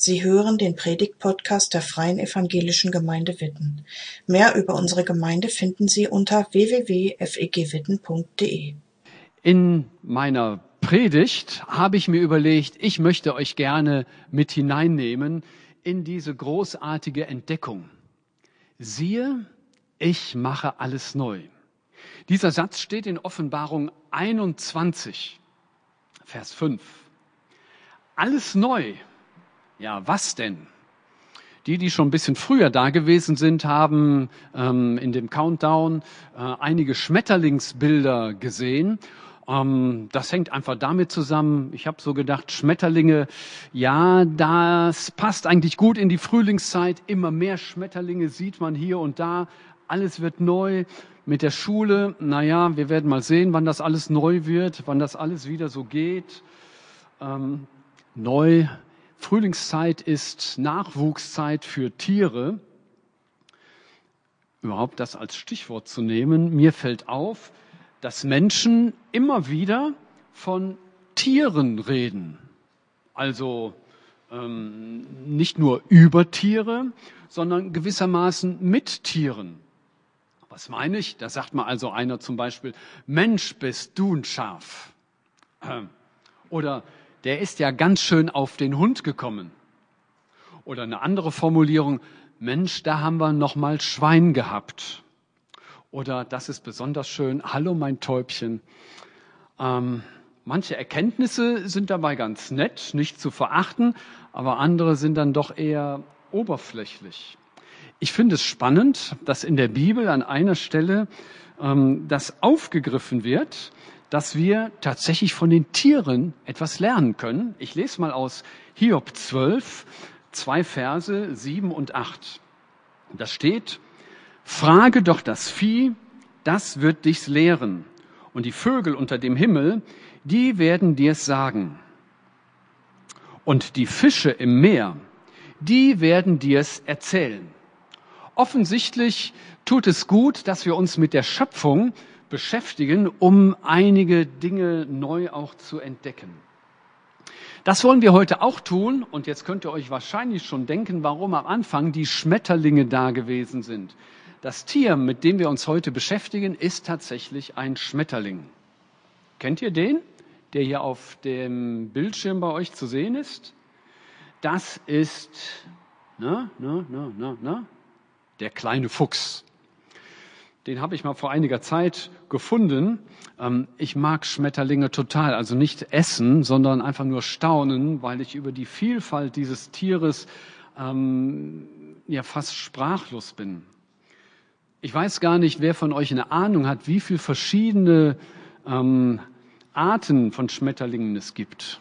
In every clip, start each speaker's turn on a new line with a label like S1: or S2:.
S1: Sie hören den Predigt-Podcast der Freien Evangelischen Gemeinde Witten. Mehr über unsere Gemeinde finden Sie unter www.fegwitten.de.
S2: In meiner Predigt habe ich mir überlegt, ich möchte euch gerne mit hineinnehmen in diese großartige Entdeckung. Siehe, ich mache alles neu. Dieser Satz steht in Offenbarung 21, Vers 5. Alles neu ja, was denn? Die, die schon ein bisschen früher da gewesen sind, haben ähm, in dem Countdown äh, einige Schmetterlingsbilder gesehen. Ähm, das hängt einfach damit zusammen. Ich habe so gedacht, Schmetterlinge, ja, das passt eigentlich gut in die Frühlingszeit. Immer mehr Schmetterlinge sieht man hier und da. Alles wird neu. Mit der Schule, naja, wir werden mal sehen, wann das alles neu wird, wann das alles wieder so geht. Ähm, neu Frühlingszeit ist Nachwuchszeit für Tiere. Überhaupt das als Stichwort zu nehmen. Mir fällt auf, dass Menschen immer wieder von Tieren reden. Also ähm, nicht nur über Tiere, sondern gewissermaßen mit Tieren. Was meine ich? Da sagt mal also einer zum Beispiel, Mensch, bist du ein Schaf. Oder der ist ja ganz schön auf den Hund gekommen. Oder eine andere Formulierung, Mensch, da haben wir noch mal Schwein gehabt. Oder das ist besonders schön, hallo mein Täubchen. Ähm, manche Erkenntnisse sind dabei ganz nett, nicht zu verachten, aber andere sind dann doch eher oberflächlich. Ich finde es spannend, dass in der Bibel an einer Stelle ähm, das aufgegriffen wird, dass wir tatsächlich von den Tieren etwas lernen können. Ich lese mal aus Hiob 12, zwei Verse, sieben und acht. Da steht, frage doch das Vieh, das wird dich's lehren. Und die Vögel unter dem Himmel, die werden dir's sagen. Und die Fische im Meer, die werden dir's erzählen. Offensichtlich tut es gut, dass wir uns mit der Schöpfung beschäftigen, um einige Dinge neu auch zu entdecken. Das wollen wir heute auch tun und jetzt könnt ihr euch wahrscheinlich schon denken, warum am Anfang die Schmetterlinge da gewesen sind. Das Tier, mit dem wir uns heute beschäftigen, ist tatsächlich ein Schmetterling. Kennt ihr den, der hier auf dem Bildschirm bei euch zu sehen ist? Das ist, na, na, na, na, na, der kleine Fuchs den habe ich mal vor einiger Zeit gefunden. Ähm, ich mag Schmetterlinge total, also nicht essen, sondern einfach nur staunen, weil ich über die Vielfalt dieses Tieres ähm, ja fast sprachlos bin. Ich weiß gar nicht, wer von euch eine Ahnung hat, wie viele verschiedene ähm, Arten von Schmetterlingen es gibt.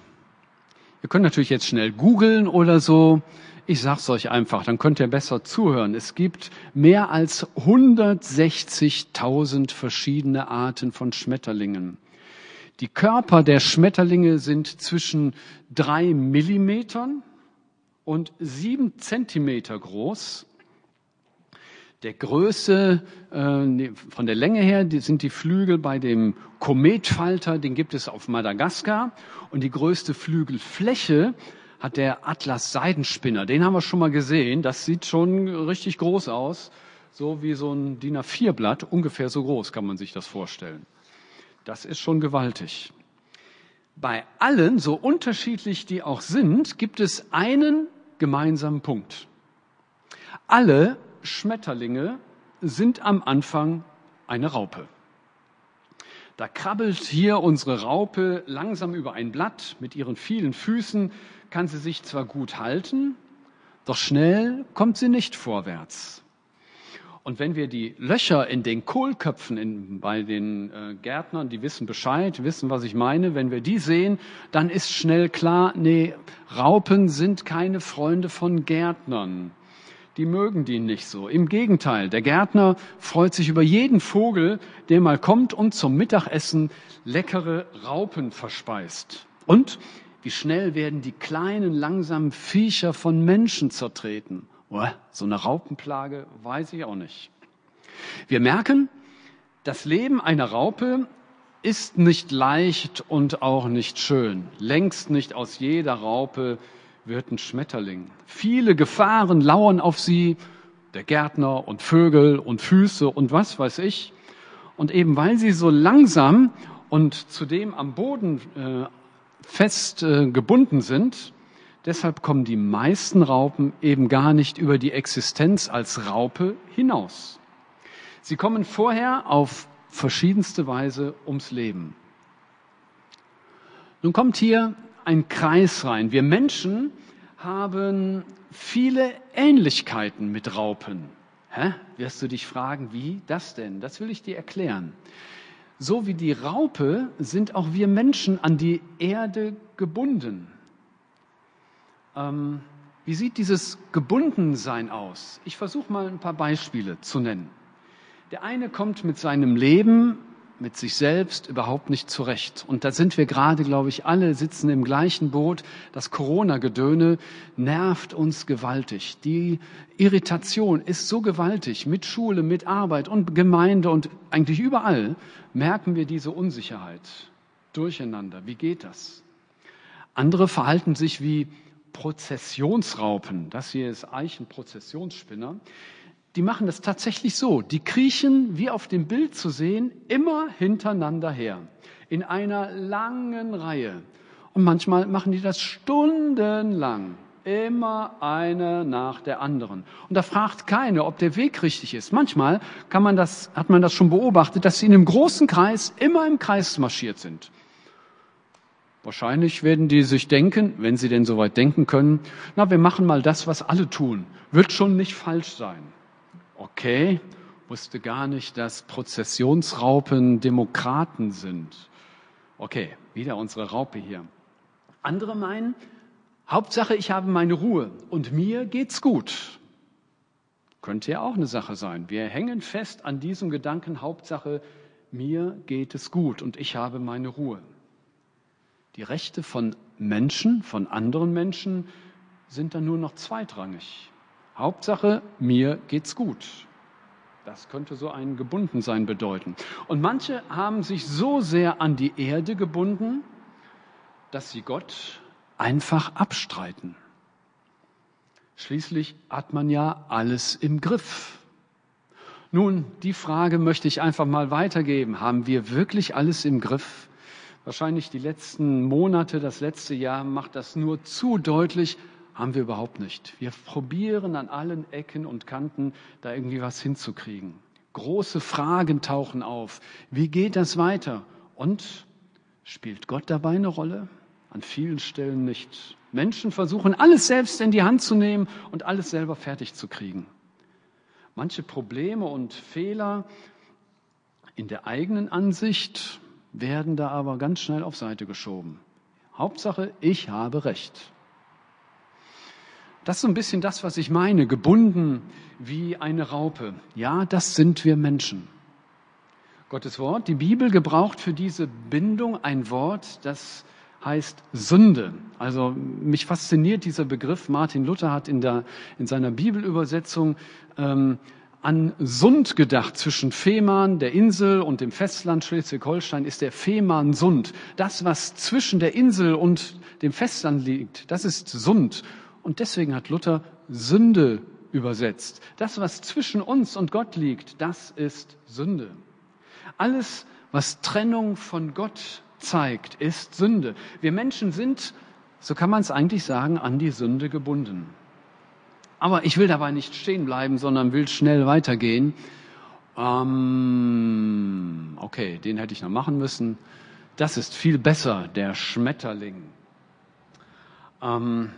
S2: Ihr könnt natürlich jetzt schnell googeln oder so. Ich sag's euch einfach, dann könnt ihr besser zuhören. Es gibt mehr als 160.000 verschiedene Arten von Schmetterlingen. Die Körper der Schmetterlinge sind zwischen drei Millimetern und sieben Zentimeter groß. Der Größe, äh, von der Länge her, die sind die Flügel bei dem Kometfalter, den gibt es auf Madagaskar. Und die größte Flügelfläche hat der Atlas Seidenspinner. Den haben wir schon mal gesehen. Das sieht schon richtig groß aus. So wie so ein DIN A4-Blatt. Ungefähr so groß kann man sich das vorstellen. Das ist schon gewaltig. Bei allen, so unterschiedlich die auch sind, gibt es einen gemeinsamen Punkt. Alle Schmetterlinge sind am Anfang eine Raupe. Da krabbelt hier unsere Raupe langsam über ein Blatt mit ihren vielen Füßen, kann sie sich zwar gut halten, doch schnell kommt sie nicht vorwärts. Und wenn wir die Löcher in den Kohlköpfen in, bei den äh, Gärtnern, die wissen Bescheid, wissen, was ich meine, wenn wir die sehen, dann ist schnell klar, nee, Raupen sind keine Freunde von Gärtnern. Die mögen die nicht so. Im Gegenteil, der Gärtner freut sich über jeden Vogel, der mal kommt und zum Mittagessen leckere Raupen verspeist. Und wie schnell werden die kleinen, langsamen Viecher von Menschen zertreten? So eine Raupenplage weiß ich auch nicht. Wir merken, das Leben einer Raupe ist nicht leicht und auch nicht schön. Längst nicht aus jeder Raupe wird ein Schmetterling. Viele Gefahren lauern auf sie, der Gärtner und Vögel und Füße und was weiß ich. Und eben weil sie so langsam und zudem am Boden äh, fest äh, gebunden sind, deshalb kommen die meisten Raupen eben gar nicht über die Existenz als Raupe hinaus. Sie kommen vorher auf verschiedenste Weise ums Leben. Nun kommt hier ein Kreis rein. Wir Menschen haben viele Ähnlichkeiten mit Raupen. Hä? Wirst du dich fragen, wie das denn? Das will ich dir erklären. So wie die Raupe sind auch wir Menschen an die Erde gebunden. Ähm, wie sieht dieses Gebundensein aus? Ich versuche mal ein paar Beispiele zu nennen. Der eine kommt mit seinem Leben mit sich selbst überhaupt nicht zurecht. Und da sind wir gerade, glaube ich, alle sitzen im gleichen Boot. Das Corona-Gedöne nervt uns gewaltig. Die Irritation ist so gewaltig. Mit Schule, mit Arbeit und Gemeinde und eigentlich überall merken wir diese Unsicherheit. Durcheinander. Wie geht das? Andere verhalten sich wie Prozessionsraupen. Das hier ist Eichenprozessionsspinner die machen das tatsächlich so. Die kriechen, wie auf dem Bild zu sehen, immer hintereinander her. In einer langen Reihe. Und manchmal machen die das stundenlang. Immer eine nach der anderen. Und da fragt keiner, ob der Weg richtig ist. Manchmal kann man das, hat man das schon beobachtet, dass sie in einem großen Kreis immer im Kreis marschiert sind. Wahrscheinlich werden die sich denken, wenn sie denn soweit denken können, na, wir machen mal das, was alle tun. Wird schon nicht falsch sein. Okay, wusste gar nicht, dass Prozessionsraupen Demokraten sind. Okay, wieder unsere Raupe hier. Andere meinen, Hauptsache, ich habe meine Ruhe und mir geht's gut. Könnte ja auch eine Sache sein. Wir hängen fest an diesem Gedanken, Hauptsache, mir geht es gut und ich habe meine Ruhe. Die Rechte von Menschen, von anderen Menschen sind dann nur noch zweitrangig. Hauptsache, mir geht's gut. Das könnte so ein Gebundensein bedeuten. Und manche haben sich so sehr an die Erde gebunden, dass sie Gott einfach abstreiten. Schließlich hat man ja alles im Griff. Nun, die Frage möchte ich einfach mal weitergeben. Haben wir wirklich alles im Griff? Wahrscheinlich die letzten Monate, das letzte Jahr macht das nur zu deutlich, haben wir überhaupt nicht. Wir probieren an allen Ecken und Kanten da irgendwie was hinzukriegen. Große Fragen tauchen auf. Wie geht das weiter? Und spielt Gott dabei eine Rolle? An vielen Stellen nicht. Menschen versuchen alles selbst in die Hand zu nehmen und alles selber fertig zu kriegen. Manche Probleme und Fehler in der eigenen Ansicht werden da aber ganz schnell auf Seite geschoben. Hauptsache, ich habe Recht. Das ist so ein bisschen das, was ich meine, gebunden wie eine Raupe. Ja, das sind wir Menschen. Gottes Wort, die Bibel gebraucht für diese Bindung ein Wort, das heißt Sünde. Also mich fasziniert dieser Begriff. Martin Luther hat in, der, in seiner Bibelübersetzung ähm, an Sund gedacht. Zwischen Fehmarn, der Insel, und dem Festland Schleswig-Holstein ist der Fehmarn Sund. Das, was zwischen der Insel und dem Festland liegt, das ist Sund. Und deswegen hat Luther Sünde übersetzt. Das, was zwischen uns und Gott liegt, das ist Sünde. Alles, was Trennung von Gott zeigt, ist Sünde. Wir Menschen sind, so kann man es eigentlich sagen, an die Sünde gebunden. Aber ich will dabei nicht stehen bleiben, sondern will schnell weitergehen. Ähm, okay, den hätte ich noch machen müssen. Das ist viel besser, der Schmetterling. Ähm,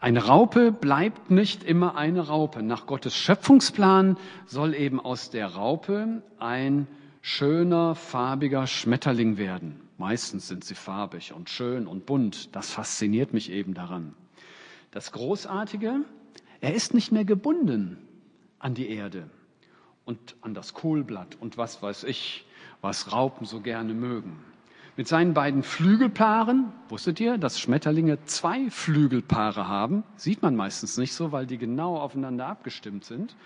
S2: eine Raupe bleibt nicht immer eine Raupe. Nach Gottes Schöpfungsplan soll eben aus der Raupe ein schöner, farbiger Schmetterling werden. Meistens sind sie farbig und schön und bunt. Das fasziniert mich eben daran. Das Großartige, er ist nicht mehr gebunden an die Erde und an das Kohlblatt und was weiß ich, was Raupen so gerne mögen. Mit seinen beiden Flügelpaaren, wusstet ihr, dass Schmetterlinge zwei Flügelpaare haben? Sieht man meistens nicht so, weil die genau aufeinander abgestimmt sind.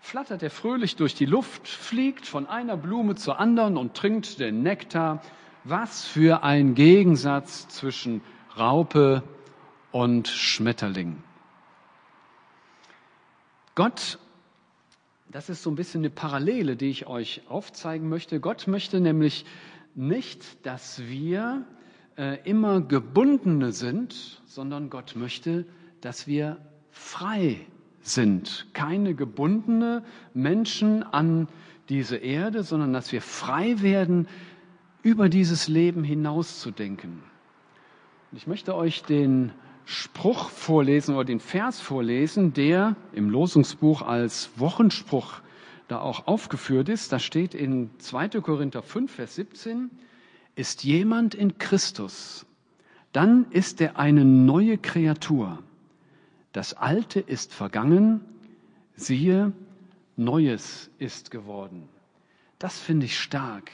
S2: Flattert er fröhlich durch die Luft, fliegt von einer Blume zur anderen und trinkt den Nektar. Was für ein Gegensatz zwischen Raupe und Schmetterling. Gott, das ist so ein bisschen eine Parallele, die ich euch aufzeigen möchte. Gott möchte nämlich nicht, dass wir äh, immer gebundene sind, sondern Gott möchte, dass wir frei sind. Keine gebundene Menschen an diese Erde, sondern dass wir frei werden, über dieses Leben hinaus zu denken. Und ich möchte euch den Spruch vorlesen oder den Vers vorlesen, der im Losungsbuch als Wochenspruch da auch aufgeführt ist. Da steht in 2. Korinther 5, Vers 17, ist jemand in Christus, dann ist er eine neue Kreatur. Das Alte ist vergangen, siehe, Neues ist geworden. Das finde ich stark.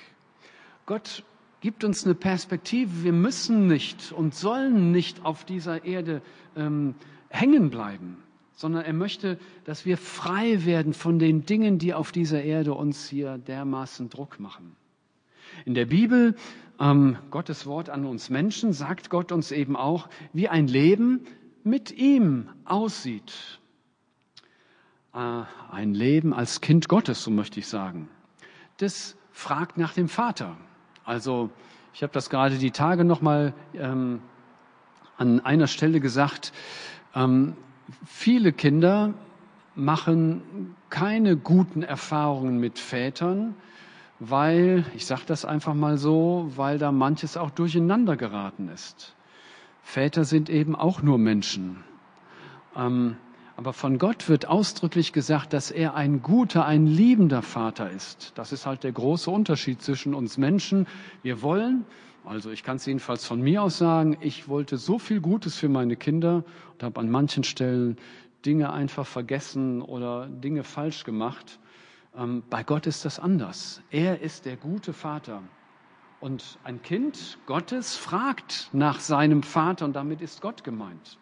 S2: Gott gibt uns eine Perspektive. Wir müssen nicht und sollen nicht auf dieser Erde ähm, hängen bleiben, sondern er möchte, dass wir frei werden von den Dingen, die auf dieser Erde uns hier dermaßen Druck machen. In der Bibel, ähm, Gottes Wort an uns Menschen, sagt Gott uns eben auch, wie ein Leben mit ihm aussieht. Äh, ein Leben als Kind Gottes, so möchte ich sagen. Das fragt nach dem Vater. Also ich habe das gerade die Tage noch mal ähm, an einer Stelle gesagt. Ähm, viele Kinder machen keine guten Erfahrungen mit Vätern, weil, ich sage das einfach mal so, weil da manches auch durcheinander geraten ist. Väter sind eben auch nur Menschen. Ähm, aber von Gott wird ausdrücklich gesagt, dass er ein guter, ein liebender Vater ist. Das ist halt der große Unterschied zwischen uns Menschen. Wir wollen, also ich kann es jedenfalls von mir aus sagen, ich wollte so viel Gutes für meine Kinder und habe an manchen Stellen Dinge einfach vergessen oder Dinge falsch gemacht. Ähm, bei Gott ist das anders. Er ist der gute Vater. Und ein Kind Gottes fragt nach seinem Vater und damit ist Gott gemeint.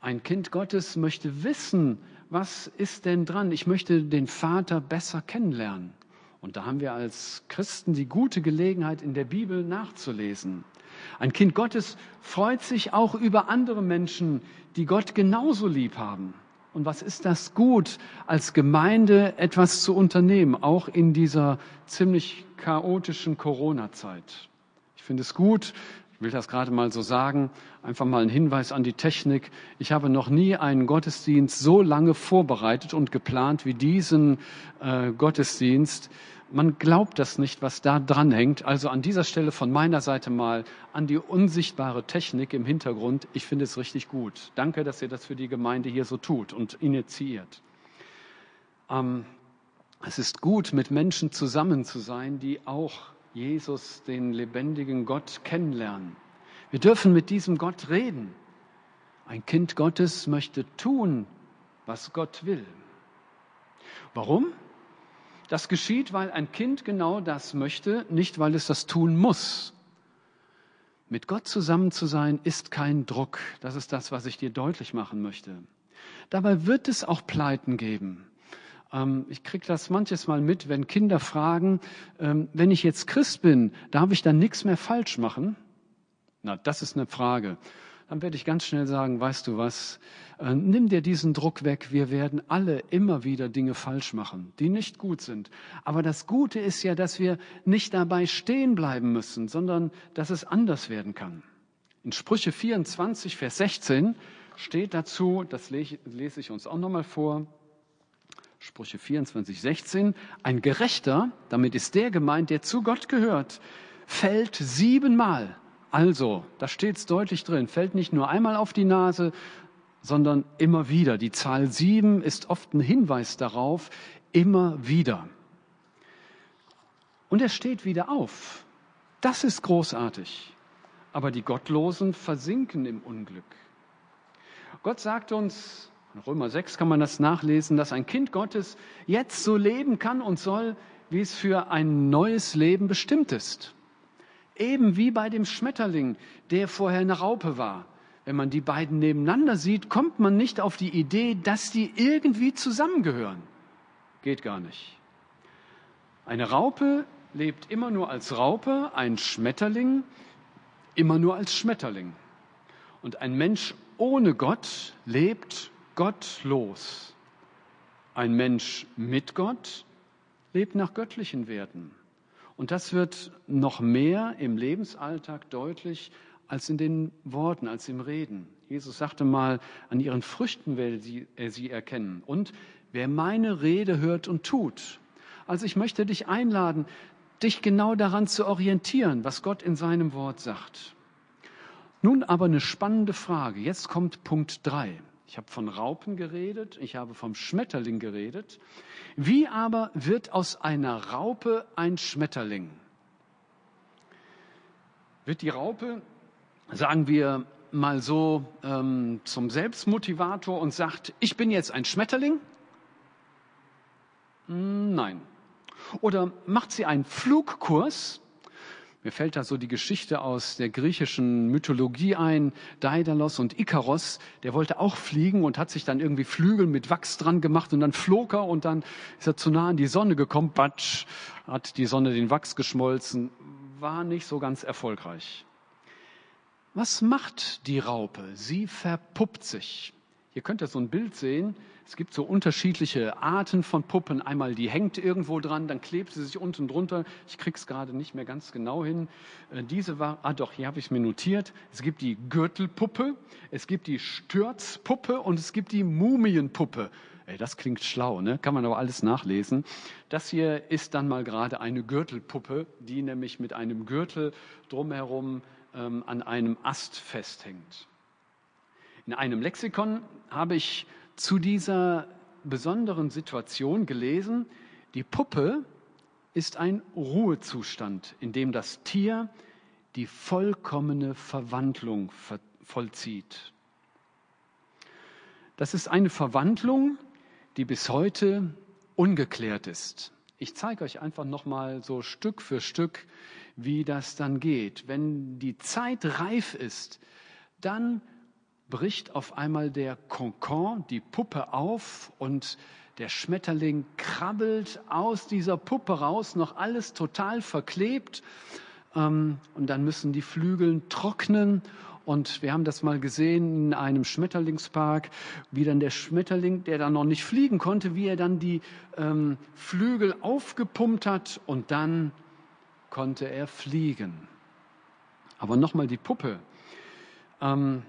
S2: Ein Kind Gottes möchte wissen, was ist denn dran? Ich möchte den Vater besser kennenlernen. Und da haben wir als Christen die gute Gelegenheit, in der Bibel nachzulesen. Ein Kind Gottes freut sich auch über andere Menschen, die Gott genauso lieb haben. Und was ist das gut, als Gemeinde etwas zu unternehmen, auch in dieser ziemlich chaotischen Corona-Zeit? Ich finde es gut, will das gerade mal so sagen, einfach mal ein Hinweis an die Technik. Ich habe noch nie einen Gottesdienst so lange vorbereitet und geplant wie diesen äh, Gottesdienst. Man glaubt das nicht, was da dran hängt. Also an dieser Stelle von meiner Seite mal an die unsichtbare Technik im Hintergrund. Ich finde es richtig gut. Danke, dass ihr das für die Gemeinde hier so tut und initiiert. Ähm, es ist gut, mit Menschen zusammen zu sein, die auch Jesus, den lebendigen Gott, kennenlernen. Wir dürfen mit diesem Gott reden. Ein Kind Gottes möchte tun, was Gott will. Warum? Das geschieht, weil ein Kind genau das möchte, nicht weil es das tun muss. Mit Gott zusammen zu sein ist kein Druck. Das ist das, was ich dir deutlich machen möchte. Dabei wird es auch Pleiten geben. Ähm, ich kriege das manches Mal mit, wenn Kinder fragen, ähm, wenn ich jetzt Christ bin, darf ich dann nichts mehr falsch machen? Na, das ist eine Frage. Dann werde ich ganz schnell sagen, weißt du was, äh, nimm dir diesen Druck weg. Wir werden alle immer wieder Dinge falsch machen, die nicht gut sind. Aber das Gute ist ja, dass wir nicht dabei stehen bleiben müssen, sondern dass es anders werden kann. In Sprüche 24, Vers 16 steht dazu, das lese ich uns auch nochmal vor, Sprüche 24, 16, ein Gerechter, damit ist der gemeint, der zu Gott gehört, fällt siebenmal. Also, da steht es deutlich drin, fällt nicht nur einmal auf die Nase, sondern immer wieder. Die Zahl sieben ist oft ein Hinweis darauf, immer wieder. Und er steht wieder auf. Das ist großartig. Aber die Gottlosen versinken im Unglück. Gott sagt uns, in Römer 6 kann man das nachlesen, dass ein Kind Gottes jetzt so leben kann und soll, wie es für ein neues Leben bestimmt ist. Eben wie bei dem Schmetterling, der vorher eine Raupe war. Wenn man die beiden nebeneinander sieht, kommt man nicht auf die Idee, dass die irgendwie zusammengehören. Geht gar nicht. Eine Raupe lebt immer nur als Raupe, ein Schmetterling immer nur als Schmetterling. Und ein Mensch ohne Gott lebt gottlos. Ein Mensch mit Gott lebt nach göttlichen Werten. Und das wird noch mehr im Lebensalltag deutlich als in den Worten, als im Reden. Jesus sagte mal, an ihren Früchten werde er sie erkennen. Und wer meine Rede hört und tut. Also ich möchte dich einladen, dich genau daran zu orientieren, was Gott in seinem Wort sagt. Nun aber eine spannende Frage. Jetzt kommt Punkt drei. Ich habe von Raupen geredet, ich habe vom Schmetterling geredet. Wie aber wird aus einer Raupe ein Schmetterling? Wird die Raupe, sagen wir mal so, ähm, zum Selbstmotivator und sagt, ich bin jetzt ein Schmetterling? Hm, nein. Oder macht sie einen Flugkurs mir fällt da so die Geschichte aus der griechischen Mythologie ein. Daedalus und Ikaros, der wollte auch fliegen und hat sich dann irgendwie Flügel mit Wachs dran gemacht und dann flog er und dann ist er zu nah an die Sonne gekommen. Batsch, hat die Sonne den Wachs geschmolzen. War nicht so ganz erfolgreich. Was macht die Raupe? Sie verpuppt sich. Ihr könnt ja so ein Bild sehen. Es gibt so unterschiedliche Arten von Puppen. Einmal die hängt irgendwo dran, dann klebt sie sich unten drunter. Ich krieg's gerade nicht mehr ganz genau hin. Äh, diese war, ah doch, hier habe ich es mir notiert. Es gibt die Gürtelpuppe, es gibt die Stürzpuppe und es gibt die Mumienpuppe. Ey, das klingt schlau, ne? Kann man aber alles nachlesen. Das hier ist dann mal gerade eine Gürtelpuppe, die nämlich mit einem Gürtel drumherum ähm, an einem Ast festhängt. In einem Lexikon habe ich zu dieser besonderen Situation gelesen, die Puppe ist ein Ruhezustand, in dem das Tier die vollkommene Verwandlung vollzieht. Das ist eine Verwandlung, die bis heute ungeklärt ist. Ich zeige euch einfach noch mal so Stück für Stück, wie das dann geht. Wenn die Zeit reif ist, dann bricht auf einmal der Konkon, die Puppe auf und der Schmetterling krabbelt aus dieser Puppe raus, noch alles total verklebt. Ähm, und dann müssen die Flügel trocknen. Und wir haben das mal gesehen in einem Schmetterlingspark, wie dann der Schmetterling, der dann noch nicht fliegen konnte, wie er dann die ähm, Flügel aufgepumpt hat und dann konnte er fliegen. Aber nochmal die Puppe. Ähm,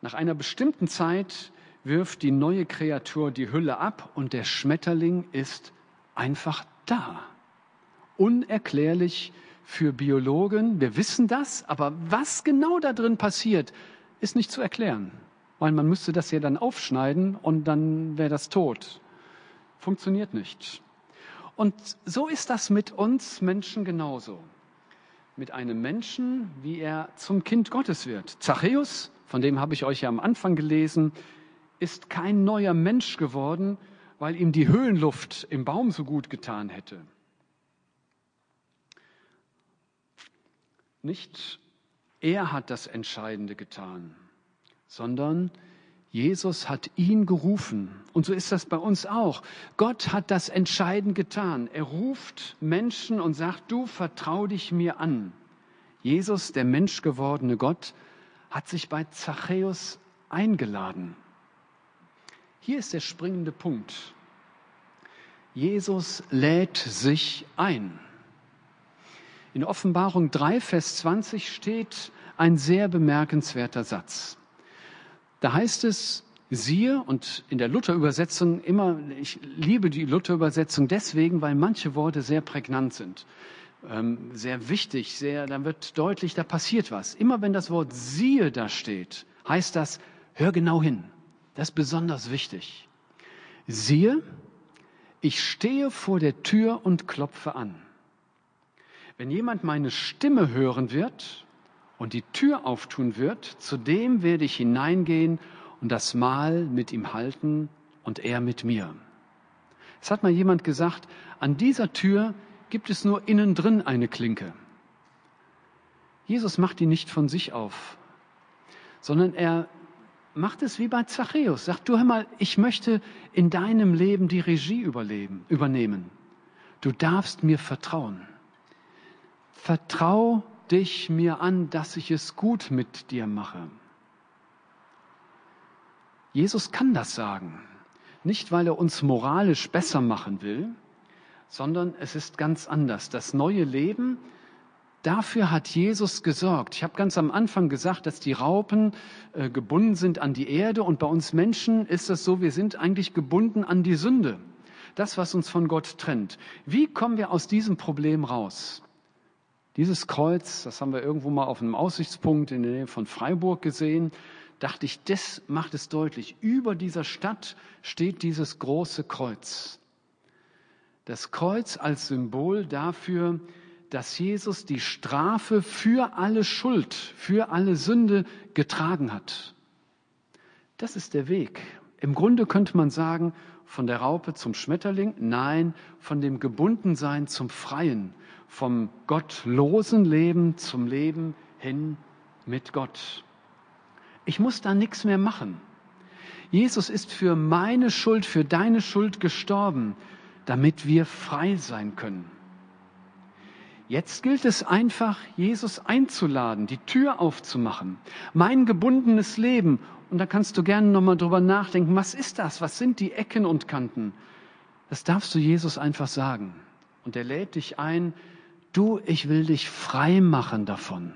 S2: nach einer bestimmten Zeit wirft die neue Kreatur die Hülle ab und der Schmetterling ist einfach da. Unerklärlich für Biologen. Wir wissen das, aber was genau da drin passiert, ist nicht zu erklären. Weil man müsste das ja dann aufschneiden und dann wäre das tot. Funktioniert nicht. Und so ist das mit uns Menschen genauso. Mit einem Menschen, wie er zum Kind Gottes wird. Zachäus von dem habe ich euch ja am Anfang gelesen, ist kein neuer Mensch geworden, weil ihm die Höhenluft im Baum so gut getan hätte. Nicht er hat das Entscheidende getan, sondern Jesus hat ihn gerufen. Und so ist das bei uns auch. Gott hat das Entscheidende getan. Er ruft Menschen und sagt, du vertrau dich mir an. Jesus, der menschgewordene Gott, hat sich bei Zachäus eingeladen. Hier ist der springende Punkt. Jesus lädt sich ein. In Offenbarung 3, Vers 20 steht ein sehr bemerkenswerter Satz. Da heißt es, siehe, und in der Luther-Übersetzung immer, ich liebe die Luther-Übersetzung deswegen, weil manche Worte sehr prägnant sind ähm, sehr wichtig, sehr, dann wird deutlich, da passiert was. Immer wenn das Wort siehe da steht, heißt das, hör genau hin. Das ist besonders wichtig. Siehe, ich stehe vor der Tür und klopfe an. Wenn jemand meine Stimme hören wird und die Tür auftun wird, zu dem werde ich hineingehen und das Mahl mit ihm halten und er mit mir. Es hat mal jemand gesagt, an dieser Tür gibt es nur innen drin eine Klinke. Jesus macht die nicht von sich auf, sondern er macht es wie bei Zachäus. Sagt, du hör mal, ich möchte in deinem Leben die Regie überleben, übernehmen. Du darfst mir vertrauen. Vertrau dich mir an, dass ich es gut mit dir mache. Jesus kann das sagen. Nicht, weil er uns moralisch besser machen will, sondern es ist ganz anders. Das neue Leben, dafür hat Jesus gesorgt. Ich habe ganz am Anfang gesagt, dass die Raupen äh, gebunden sind an die Erde und bei uns Menschen ist es so, wir sind eigentlich gebunden an die Sünde. Das, was uns von Gott trennt. Wie kommen wir aus diesem Problem raus? Dieses Kreuz, das haben wir irgendwo mal auf einem Aussichtspunkt in der Nähe von Freiburg gesehen, dachte ich, das macht es deutlich. Über dieser Stadt steht dieses große Kreuz. Das Kreuz als Symbol dafür, dass Jesus die Strafe für alle Schuld, für alle Sünde getragen hat. Das ist der Weg. Im Grunde könnte man sagen, von der Raupe zum Schmetterling, nein, von dem Gebundensein zum Freien, vom gottlosen Leben zum Leben hin mit Gott. Ich muss da nichts mehr machen. Jesus ist für meine Schuld, für deine Schuld gestorben, damit wir frei sein können. Jetzt gilt es einfach, Jesus einzuladen, die Tür aufzumachen, mein gebundenes Leben. Und da kannst du gerne nochmal drüber nachdenken, was ist das? Was sind die Ecken und Kanten? Das darfst du Jesus einfach sagen. Und er lädt dich ein, du, ich will dich frei machen davon.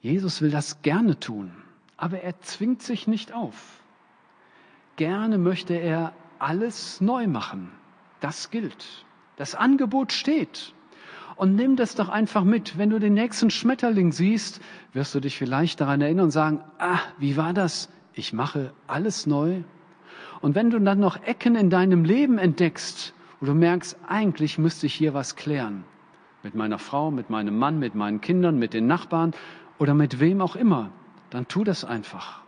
S2: Jesus will das gerne tun, aber er zwingt sich nicht auf. Gerne möchte er alles neu machen. Das gilt. Das Angebot steht. Und nimm das doch einfach mit. Wenn du den nächsten Schmetterling siehst, wirst du dich vielleicht daran erinnern und sagen, ah, wie war das? Ich mache alles neu. Und wenn du dann noch Ecken in deinem Leben entdeckst, wo du merkst, eigentlich müsste ich hier was klären. Mit meiner Frau, mit meinem Mann, mit meinen Kindern, mit den Nachbarn oder mit wem auch immer, dann tu das einfach.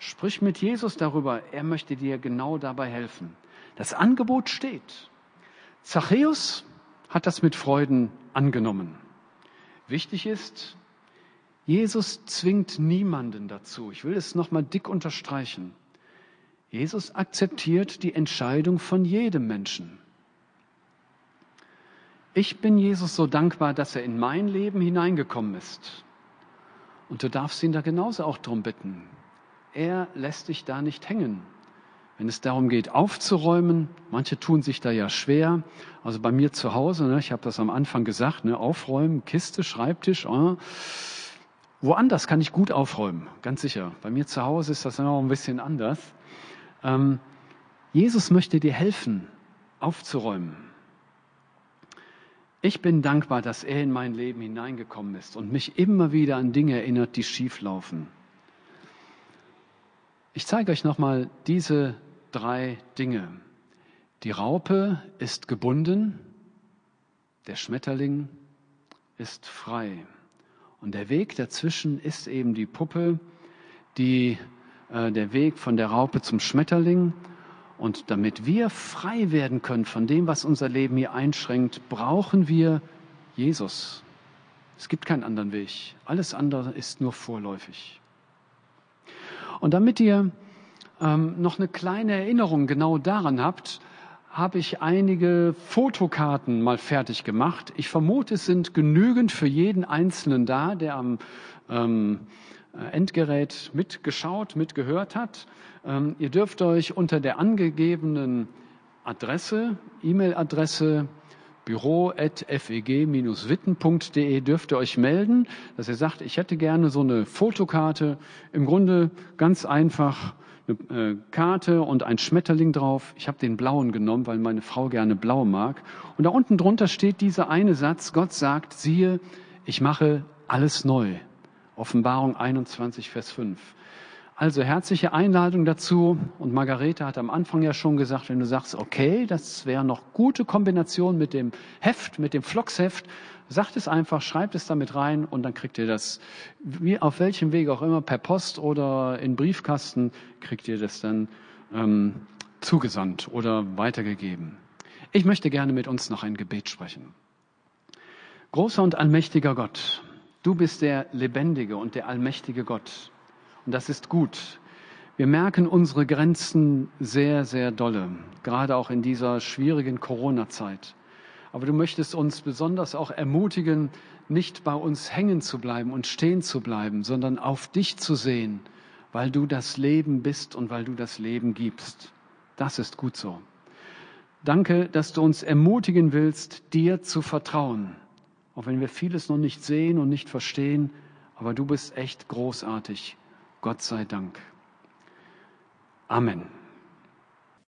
S2: Sprich mit Jesus darüber. Er möchte dir genau dabei helfen. Das Angebot steht. Zachäus hat das mit Freuden angenommen. Wichtig ist, Jesus zwingt niemanden dazu. Ich will es nochmal dick unterstreichen. Jesus akzeptiert die Entscheidung von jedem Menschen. Ich bin Jesus so dankbar, dass er in mein Leben hineingekommen ist. Und du darfst ihn da genauso auch drum bitten. Er lässt dich da nicht hängen. Wenn es darum geht, aufzuräumen, manche tun sich da ja schwer. Also bei mir zu Hause, ne, ich habe das am Anfang gesagt, ne, aufräumen, Kiste, Schreibtisch. Äh. Woanders kann ich gut aufräumen, ganz sicher. Bei mir zu Hause ist das noch ein bisschen anders. Ähm, Jesus möchte dir helfen, aufzuräumen. Ich bin dankbar, dass er in mein Leben hineingekommen ist und mich immer wieder an Dinge erinnert, die schief laufen. Ich zeige euch nochmal diese drei Dinge. Die Raupe ist gebunden, der Schmetterling ist frei. Und der Weg dazwischen ist eben die Puppe, die, äh, der Weg von der Raupe zum Schmetterling und damit wir frei werden können von dem, was unser Leben hier einschränkt, brauchen wir Jesus. Es gibt keinen anderen Weg. Alles andere ist nur vorläufig. Und damit ihr ähm, noch eine kleine Erinnerung genau daran habt, habe ich einige Fotokarten mal fertig gemacht. Ich vermute, es sind genügend für jeden Einzelnen da, der am ähm, Endgerät mitgeschaut, mitgehört hat. Ähm, ihr dürft euch unter der angegebenen Adresse, E-Mail-Adresse büro.feg-witten.de dürft ihr euch melden, dass ihr sagt, ich hätte gerne so eine Fotokarte. Im Grunde ganz einfach eine äh, Karte und ein Schmetterling drauf. Ich habe den blauen genommen, weil meine Frau gerne blau mag. Und da unten drunter steht dieser eine Satz, Gott sagt, siehe, ich mache alles neu. Offenbarung 21, Vers 5. Also herzliche Einladung dazu. Und Margarete hat am Anfang ja schon gesagt, wenn du sagst, okay, das wäre noch gute Kombination mit dem Heft, mit dem Flocksheft, sagt es einfach, schreibt es damit rein und dann kriegt ihr das, wie auf welchem Weg auch immer, per Post oder in Briefkasten, kriegt ihr das dann ähm, zugesandt oder weitergegeben. Ich möchte gerne mit uns noch ein Gebet sprechen. Großer und allmächtiger Gott, du bist der lebendige und der allmächtige Gott. Und das ist gut. Wir merken unsere Grenzen sehr, sehr dolle, gerade auch in dieser schwierigen Corona-Zeit. Aber du möchtest uns besonders auch ermutigen, nicht bei uns hängen zu bleiben und stehen zu bleiben, sondern auf dich zu sehen, weil du das Leben bist und weil du das Leben gibst. Das ist gut so. Danke, dass du uns ermutigen willst, dir zu vertrauen. Auch wenn wir vieles noch nicht sehen und nicht verstehen, aber du bist echt großartig. Gott sei Dank. Amen.